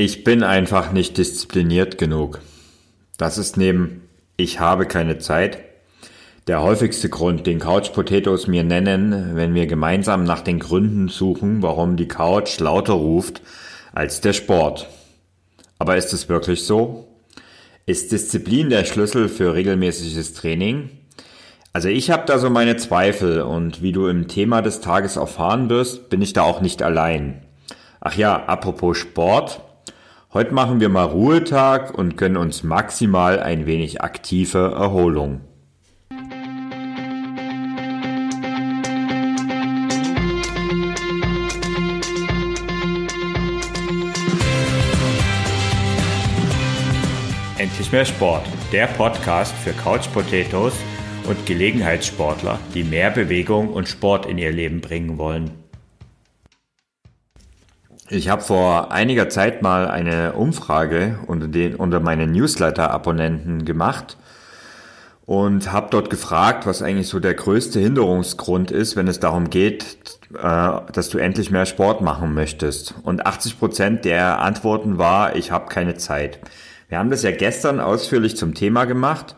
Ich bin einfach nicht diszipliniert genug. Das ist neben ich habe keine Zeit der häufigste Grund, den Couch Potatoes mir nennen, wenn wir gemeinsam nach den Gründen suchen, warum die Couch lauter ruft als der Sport. Aber ist es wirklich so? Ist Disziplin der Schlüssel für regelmäßiges Training? Also ich habe da so meine Zweifel und wie du im Thema des Tages erfahren wirst, bin ich da auch nicht allein. Ach ja, apropos Sport. Heute machen wir mal Ruhetag und gönnen uns maximal ein wenig aktive Erholung. Endlich mehr Sport, der Podcast für Couch Potatoes und Gelegenheitssportler, die mehr Bewegung und Sport in ihr Leben bringen wollen. Ich habe vor einiger Zeit mal eine Umfrage unter, den, unter meinen Newsletter-Abonnenten gemacht und habe dort gefragt, was eigentlich so der größte Hinderungsgrund ist, wenn es darum geht, äh, dass du endlich mehr Sport machen möchtest. Und 80 Prozent der Antworten war, ich habe keine Zeit. Wir haben das ja gestern ausführlich zum Thema gemacht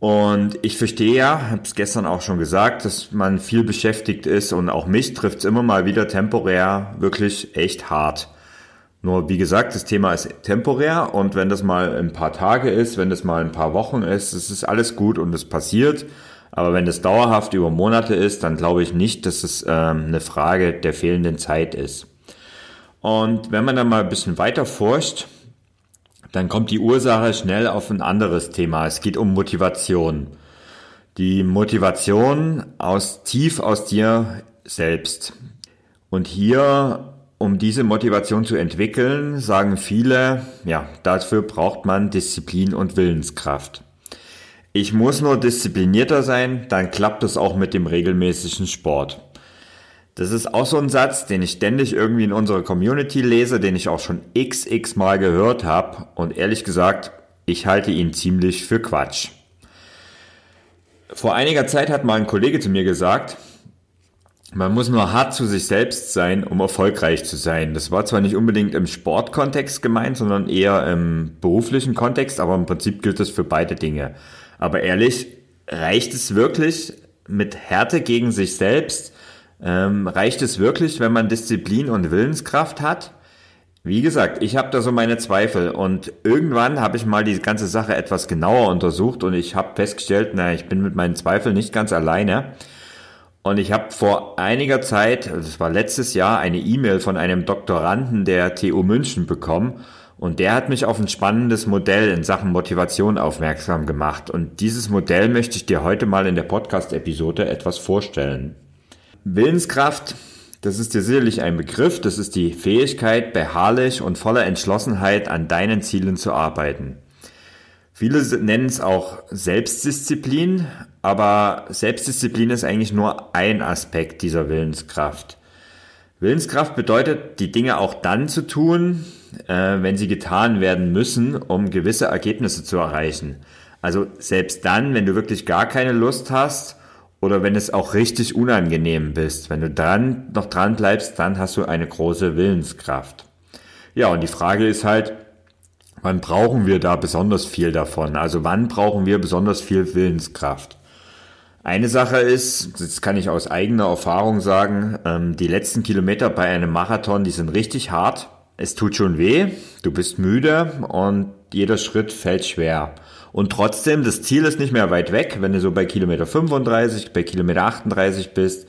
und ich verstehe ja, habe es gestern auch schon gesagt, dass man viel beschäftigt ist und auch mich trifft es immer mal wieder temporär wirklich echt hart. Nur wie gesagt, das Thema ist temporär und wenn das mal ein paar Tage ist, wenn das mal ein paar Wochen ist, es ist alles gut und es passiert. Aber wenn das dauerhaft über Monate ist, dann glaube ich nicht, dass es ähm, eine Frage der fehlenden Zeit ist. Und wenn man dann mal ein bisschen weiter forscht, dann kommt die Ursache schnell auf ein anderes Thema. Es geht um Motivation. Die Motivation aus tief aus dir selbst. Und hier, um diese Motivation zu entwickeln, sagen viele, ja, dafür braucht man Disziplin und Willenskraft. Ich muss nur disziplinierter sein, dann klappt es auch mit dem regelmäßigen Sport. Das ist auch so ein Satz, den ich ständig irgendwie in unserer Community lese, den ich auch schon xx mal gehört habe und ehrlich gesagt, ich halte ihn ziemlich für Quatsch. Vor einiger Zeit hat mal ein Kollege zu mir gesagt, man muss nur hart zu sich selbst sein, um erfolgreich zu sein. Das war zwar nicht unbedingt im Sportkontext gemeint, sondern eher im beruflichen Kontext, aber im Prinzip gilt das für beide Dinge. Aber ehrlich, reicht es wirklich mit Härte gegen sich selbst, ähm, reicht es wirklich, wenn man Disziplin und Willenskraft hat? Wie gesagt, ich habe da so meine Zweifel und irgendwann habe ich mal die ganze Sache etwas genauer untersucht und ich habe festgestellt, na, ich bin mit meinen Zweifeln nicht ganz alleine. Und ich habe vor einiger Zeit, das war letztes Jahr, eine E-Mail von einem Doktoranden der TU München bekommen und der hat mich auf ein spannendes Modell in Sachen Motivation aufmerksam gemacht. Und dieses Modell möchte ich dir heute mal in der Podcast-Episode etwas vorstellen. Willenskraft, das ist dir sicherlich ein Begriff, das ist die Fähigkeit, beharrlich und voller Entschlossenheit an deinen Zielen zu arbeiten. Viele nennen es auch Selbstdisziplin, aber Selbstdisziplin ist eigentlich nur ein Aspekt dieser Willenskraft. Willenskraft bedeutet, die Dinge auch dann zu tun, äh, wenn sie getan werden müssen, um gewisse Ergebnisse zu erreichen. Also selbst dann, wenn du wirklich gar keine Lust hast oder wenn es auch richtig unangenehm bist. Wenn du dran, noch dran bleibst, dann hast du eine große Willenskraft. Ja, und die Frage ist halt, wann brauchen wir da besonders viel davon? Also wann brauchen wir besonders viel Willenskraft? Eine Sache ist, das kann ich aus eigener Erfahrung sagen, ähm, die letzten Kilometer bei einem Marathon, die sind richtig hart. Es tut schon weh, du bist müde und jeder Schritt fällt schwer. Und trotzdem, das Ziel ist nicht mehr weit weg. Wenn du so bei Kilometer 35, bei Kilometer 38 bist,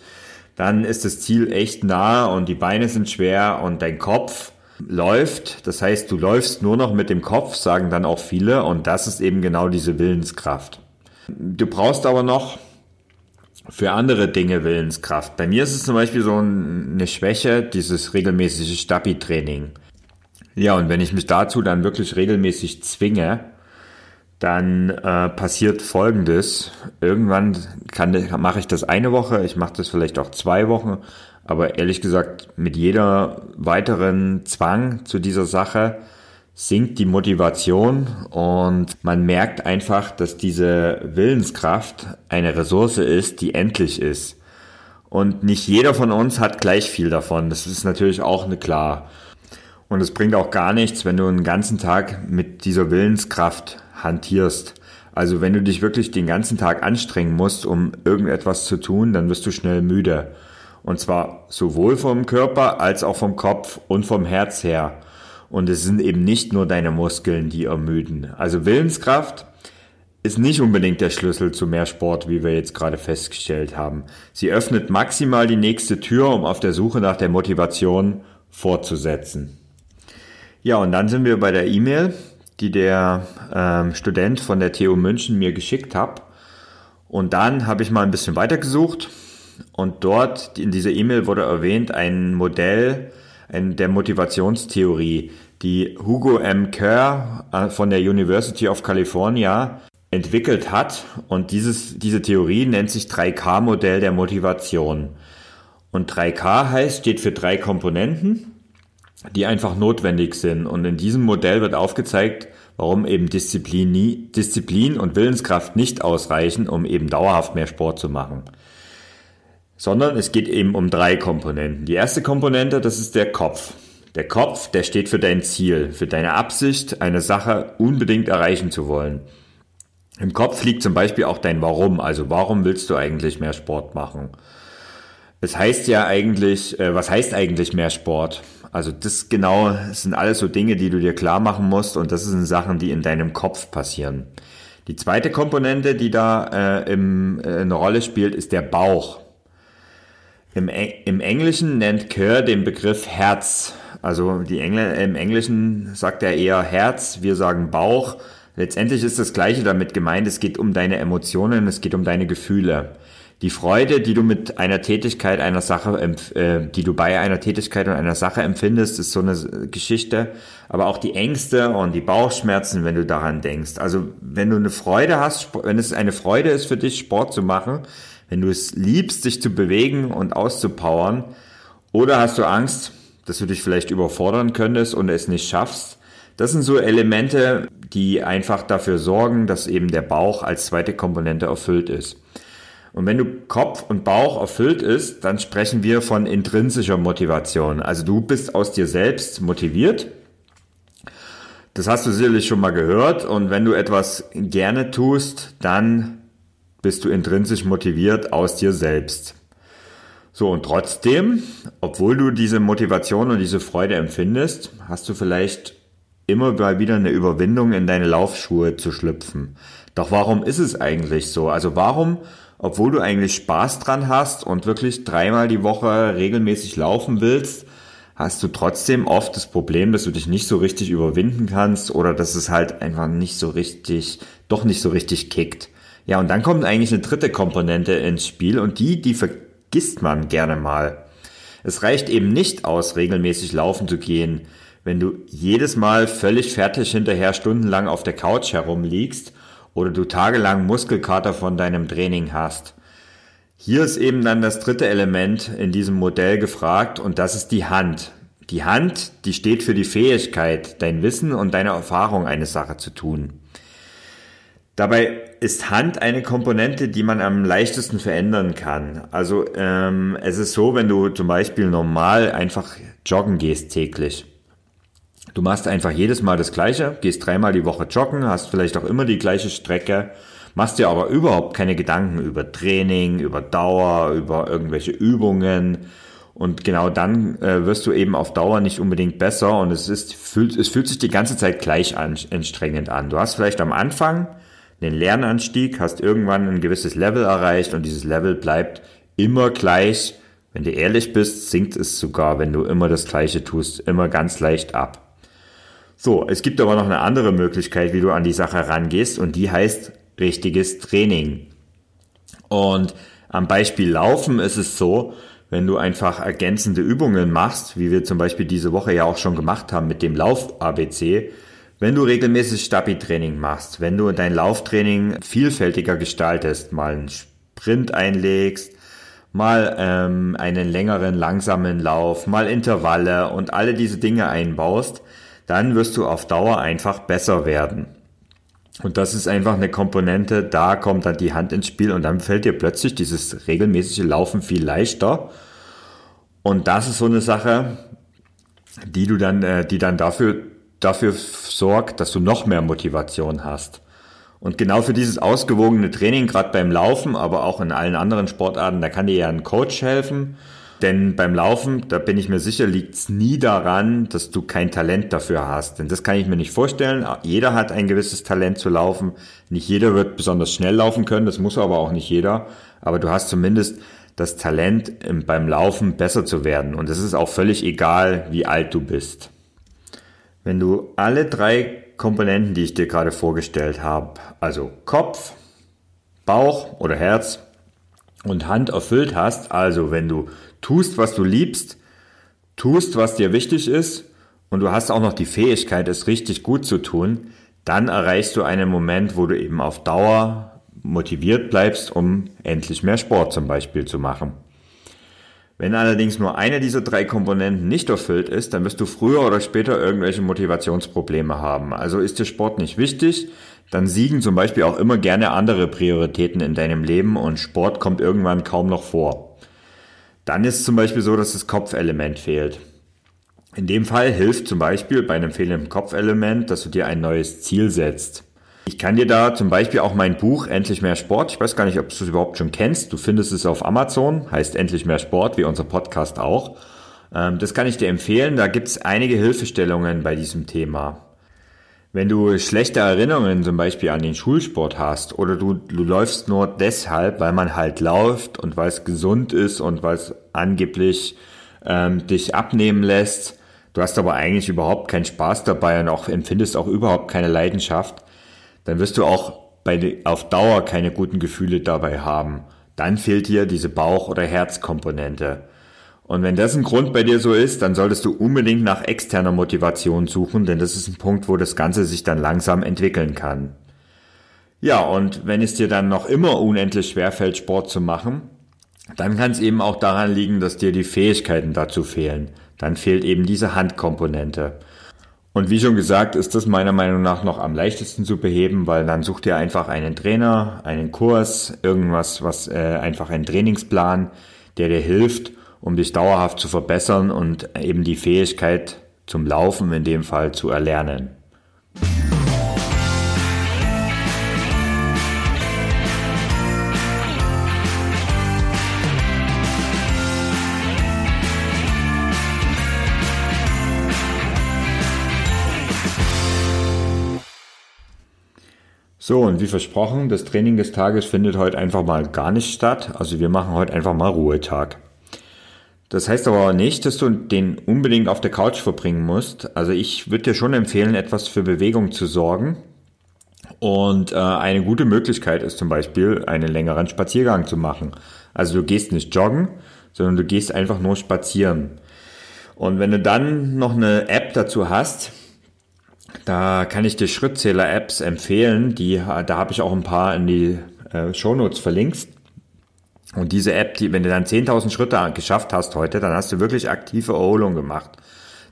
dann ist das Ziel echt nah und die Beine sind schwer und dein Kopf läuft. Das heißt, du läufst nur noch mit dem Kopf, sagen dann auch viele. Und das ist eben genau diese Willenskraft. Du brauchst aber noch für andere Dinge Willenskraft. Bei mir ist es zum Beispiel so eine Schwäche, dieses regelmäßige Stabi-Training. Ja, und wenn ich mich dazu dann wirklich regelmäßig zwinge, dann äh, passiert Folgendes. Irgendwann kann, mache ich das eine Woche, ich mache das vielleicht auch zwei Wochen, aber ehrlich gesagt, mit jeder weiteren Zwang zu dieser Sache sinkt die Motivation und man merkt einfach, dass diese Willenskraft eine Ressource ist, die endlich ist. Und nicht jeder von uns hat gleich viel davon. Das ist natürlich auch eine klar. Und es bringt auch gar nichts, wenn du einen ganzen Tag mit dieser Willenskraft hantierst. Also wenn du dich wirklich den ganzen Tag anstrengen musst, um irgendetwas zu tun, dann wirst du schnell müde. Und zwar sowohl vom Körper als auch vom Kopf und vom Herz her. Und es sind eben nicht nur deine Muskeln, die ermüden. Also Willenskraft ist nicht unbedingt der Schlüssel zu mehr Sport, wie wir jetzt gerade festgestellt haben. Sie öffnet maximal die nächste Tür, um auf der Suche nach der Motivation fortzusetzen. Ja, und dann sind wir bei der E-Mail, die der ähm, Student von der TU München mir geschickt hat. Und dann habe ich mal ein bisschen weitergesucht und dort in dieser E-Mail wurde erwähnt ein Modell ein, der Motivationstheorie, die Hugo M. Kerr äh, von der University of California entwickelt hat. Und dieses, diese Theorie nennt sich 3K-Modell der Motivation. Und 3K heißt, steht für drei Komponenten, die einfach notwendig sind. Und in diesem Modell wird aufgezeigt, warum eben Disziplin, Disziplin und Willenskraft nicht ausreichen, um eben dauerhaft mehr Sport zu machen. Sondern es geht eben um drei Komponenten. Die erste Komponente, das ist der Kopf. Der Kopf, der steht für dein Ziel, für deine Absicht, eine Sache unbedingt erreichen zu wollen. Im Kopf liegt zum Beispiel auch dein Warum. Also warum willst du eigentlich mehr Sport machen? Es heißt ja eigentlich, äh, was heißt eigentlich mehr Sport? Also das genau das sind alles so Dinge, die du dir klar machen musst und das sind Sachen, die in deinem Kopf passieren. Die zweite Komponente, die da äh, im, äh, eine Rolle spielt, ist der Bauch. Im, Im Englischen nennt Kerr den Begriff Herz. Also die Engl im Englischen sagt er eher Herz, wir sagen Bauch. Letztendlich ist das Gleiche damit gemeint. Es geht um deine Emotionen, es geht um deine Gefühle. Die Freude, die du mit einer Tätigkeit, einer Sache, äh, die du bei einer Tätigkeit und einer Sache empfindest, ist so eine Geschichte. Aber auch die Ängste und die Bauchschmerzen, wenn du daran denkst. Also wenn du eine Freude hast, wenn es eine Freude ist für dich, Sport zu machen, wenn du es liebst, dich zu bewegen und auszupowern, oder hast du Angst, dass du dich vielleicht überfordern könntest und es nicht schaffst, das sind so Elemente, die einfach dafür sorgen, dass eben der Bauch als zweite Komponente erfüllt ist. Und wenn du Kopf und Bauch erfüllt ist, dann sprechen wir von intrinsischer Motivation. Also du bist aus dir selbst motiviert. Das hast du sicherlich schon mal gehört. Und wenn du etwas gerne tust, dann bist du intrinsisch motiviert aus dir selbst. So, und trotzdem, obwohl du diese Motivation und diese Freude empfindest, hast du vielleicht immer wieder eine Überwindung in deine Laufschuhe zu schlüpfen. Doch warum ist es eigentlich so? Also warum, obwohl du eigentlich Spaß dran hast und wirklich dreimal die Woche regelmäßig laufen willst, hast du trotzdem oft das Problem, dass du dich nicht so richtig überwinden kannst oder dass es halt einfach nicht so richtig, doch nicht so richtig kickt. Ja, und dann kommt eigentlich eine dritte Komponente ins Spiel und die, die vergisst man gerne mal. Es reicht eben nicht aus, regelmäßig laufen zu gehen wenn du jedes Mal völlig fertig hinterher stundenlang auf der Couch herumliegst oder du tagelang Muskelkater von deinem Training hast. Hier ist eben dann das dritte Element in diesem Modell gefragt und das ist die Hand. Die Hand, die steht für die Fähigkeit, dein Wissen und deine Erfahrung eine Sache zu tun. Dabei ist Hand eine Komponente, die man am leichtesten verändern kann. Also ähm, es ist so, wenn du zum Beispiel normal einfach joggen gehst täglich Du machst einfach jedes Mal das Gleiche, gehst dreimal die Woche joggen, hast vielleicht auch immer die gleiche Strecke, machst dir aber überhaupt keine Gedanken über Training, über Dauer, über irgendwelche Übungen. Und genau dann äh, wirst du eben auf Dauer nicht unbedingt besser und es ist, fühlt, es fühlt sich die ganze Zeit gleich an, anstrengend an. Du hast vielleicht am Anfang den Lernanstieg, hast irgendwann ein gewisses Level erreicht und dieses Level bleibt immer gleich. Wenn du ehrlich bist, sinkt es sogar, wenn du immer das Gleiche tust, immer ganz leicht ab. So, es gibt aber noch eine andere Möglichkeit, wie du an die Sache rangehst und die heißt richtiges Training. Und am Beispiel Laufen ist es so, wenn du einfach ergänzende Übungen machst, wie wir zum Beispiel diese Woche ja auch schon gemacht haben mit dem Lauf-ABC, wenn du regelmäßig Stabi-Training machst, wenn du dein Lauftraining vielfältiger gestaltest, mal einen Sprint einlegst, mal ähm, einen längeren, langsamen Lauf, mal Intervalle und alle diese Dinge einbaust, dann wirst du auf Dauer einfach besser werden. Und das ist einfach eine Komponente, da kommt dann die Hand ins Spiel und dann fällt dir plötzlich dieses regelmäßige Laufen viel leichter. Und das ist so eine Sache, die du dann, äh, die dann dafür, dafür sorgt, dass du noch mehr Motivation hast. Und genau für dieses ausgewogene Training, gerade beim Laufen, aber auch in allen anderen Sportarten, da kann dir ja ein Coach helfen. Denn beim Laufen, da bin ich mir sicher, liegt es nie daran, dass du kein Talent dafür hast. Denn das kann ich mir nicht vorstellen. Jeder hat ein gewisses Talent zu laufen. Nicht jeder wird besonders schnell laufen können, das muss aber auch nicht jeder. Aber du hast zumindest das Talent beim Laufen besser zu werden. Und es ist auch völlig egal, wie alt du bist. Wenn du alle drei Komponenten, die ich dir gerade vorgestellt habe, also Kopf, Bauch oder Herz und Hand erfüllt hast, also wenn du tust, was du liebst, tust, was dir wichtig ist und du hast auch noch die Fähigkeit, es richtig gut zu tun, dann erreichst du einen Moment, wo du eben auf Dauer motiviert bleibst, um endlich mehr Sport zum Beispiel zu machen. Wenn allerdings nur eine dieser drei Komponenten nicht erfüllt ist, dann wirst du früher oder später irgendwelche Motivationsprobleme haben. Also ist dir Sport nicht wichtig, dann siegen zum Beispiel auch immer gerne andere Prioritäten in deinem Leben und Sport kommt irgendwann kaum noch vor. Dann ist es zum Beispiel so, dass das Kopfelement fehlt. In dem Fall hilft zum Beispiel bei einem fehlenden Kopfelement, dass du dir ein neues Ziel setzt. Ich kann dir da zum Beispiel auch mein Buch Endlich mehr Sport, ich weiß gar nicht, ob du es überhaupt schon kennst, du findest es auf Amazon, heißt Endlich mehr Sport, wie unser Podcast auch. Ähm, das kann ich dir empfehlen, da gibt es einige Hilfestellungen bei diesem Thema. Wenn du schlechte Erinnerungen zum Beispiel an den Schulsport hast oder du, du läufst nur deshalb, weil man halt läuft und weil es gesund ist und weil es angeblich ähm, dich abnehmen lässt, du hast aber eigentlich überhaupt keinen Spaß dabei und auch empfindest auch überhaupt keine Leidenschaft, dann wirst du auch bei, auf Dauer keine guten Gefühle dabei haben. Dann fehlt dir diese Bauch- oder Herzkomponente. Und wenn das ein Grund bei dir so ist, dann solltest du unbedingt nach externer Motivation suchen, denn das ist ein Punkt, wo das Ganze sich dann langsam entwickeln kann. Ja, und wenn es dir dann noch immer unendlich schwerfällt, Sport zu machen, dann kann es eben auch daran liegen, dass dir die Fähigkeiten dazu fehlen. Dann fehlt eben diese Handkomponente. Und wie schon gesagt, ist das meiner Meinung nach noch am leichtesten zu beheben, weil dann sucht ihr einfach einen Trainer, einen Kurs, irgendwas, was äh, einfach ein Trainingsplan, der dir hilft, um dich dauerhaft zu verbessern und eben die Fähigkeit zum Laufen in dem Fall zu erlernen. So, und wie versprochen, das Training des Tages findet heute einfach mal gar nicht statt. Also wir machen heute einfach mal Ruhetag. Das heißt aber nicht, dass du den unbedingt auf der Couch verbringen musst. Also ich würde dir schon empfehlen, etwas für Bewegung zu sorgen. Und äh, eine gute Möglichkeit ist zum Beispiel, einen längeren Spaziergang zu machen. Also du gehst nicht joggen, sondern du gehst einfach nur spazieren. Und wenn du dann noch eine App dazu hast, da kann ich dir Schrittzähler-Apps empfehlen. Die, da habe ich auch ein paar in die äh, Shownotes verlinkt. Und diese App, die, wenn du dann 10.000 Schritte geschafft hast heute, dann hast du wirklich aktive Erholung gemacht.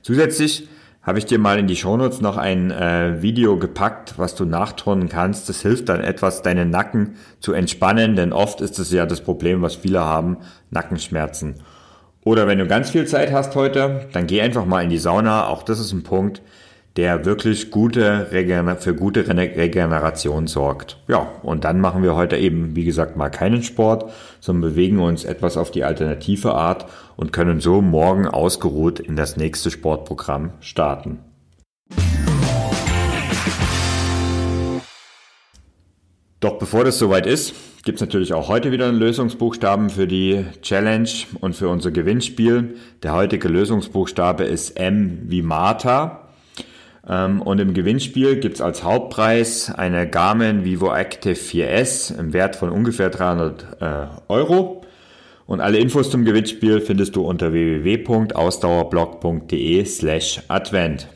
Zusätzlich habe ich dir mal in die Shownotes noch ein äh, Video gepackt, was du nachturnen kannst. Das hilft dann etwas, deinen Nacken zu entspannen, denn oft ist es ja das Problem, was viele haben, Nackenschmerzen. Oder wenn du ganz viel Zeit hast heute, dann geh einfach mal in die Sauna. Auch das ist ein Punkt, der wirklich gute für gute Regeneration sorgt. Ja, und dann machen wir heute eben, wie gesagt, mal keinen Sport, sondern bewegen uns etwas auf die alternative Art und können so morgen ausgeruht in das nächste Sportprogramm starten. Doch bevor das soweit ist, gibt es natürlich auch heute wieder einen Lösungsbuchstaben für die Challenge und für unser Gewinnspiel. Der heutige Lösungsbuchstabe ist M wie Martha. Ähm, und im Gewinnspiel gibt's als Hauptpreis eine Garmin Vivo Active 4S im Wert von ungefähr 300 äh, Euro. Und alle Infos zum Gewinnspiel findest du unter www.ausdauerblog.de slash Advent.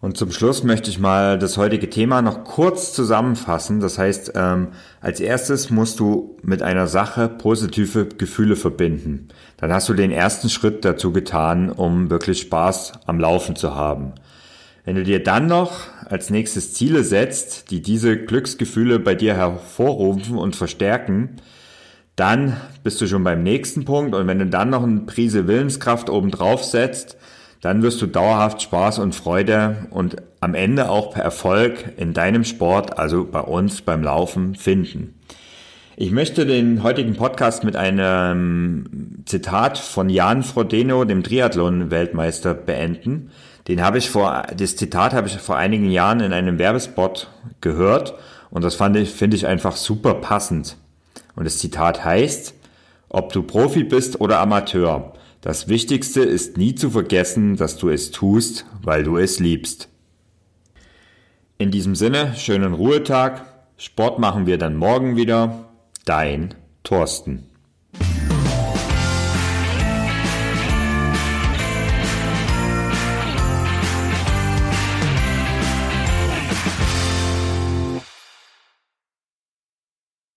Und zum Schluss möchte ich mal das heutige Thema noch kurz zusammenfassen. Das heißt, ähm, als erstes musst du mit einer Sache positive Gefühle verbinden. Dann hast du den ersten Schritt dazu getan, um wirklich Spaß am Laufen zu haben. Wenn du dir dann noch als nächstes Ziele setzt, die diese Glücksgefühle bei dir hervorrufen und verstärken, dann bist du schon beim nächsten Punkt und wenn du dann noch eine Prise Willenskraft obendrauf setzt, dann wirst du dauerhaft Spaß und Freude und am Ende auch Erfolg in deinem Sport, also bei uns beim Laufen, finden. Ich möchte den heutigen Podcast mit einem Zitat von Jan Frodeno, dem Triathlon-Weltmeister, beenden. Den habe ich vor, das Zitat habe ich vor einigen Jahren in einem Werbespot gehört und das fand ich, finde ich einfach super passend. Und das Zitat heißt, ob du Profi bist oder Amateur, das Wichtigste ist nie zu vergessen, dass du es tust, weil du es liebst. In diesem Sinne, schönen Ruhetag. Sport machen wir dann morgen wieder. Dein Thorsten.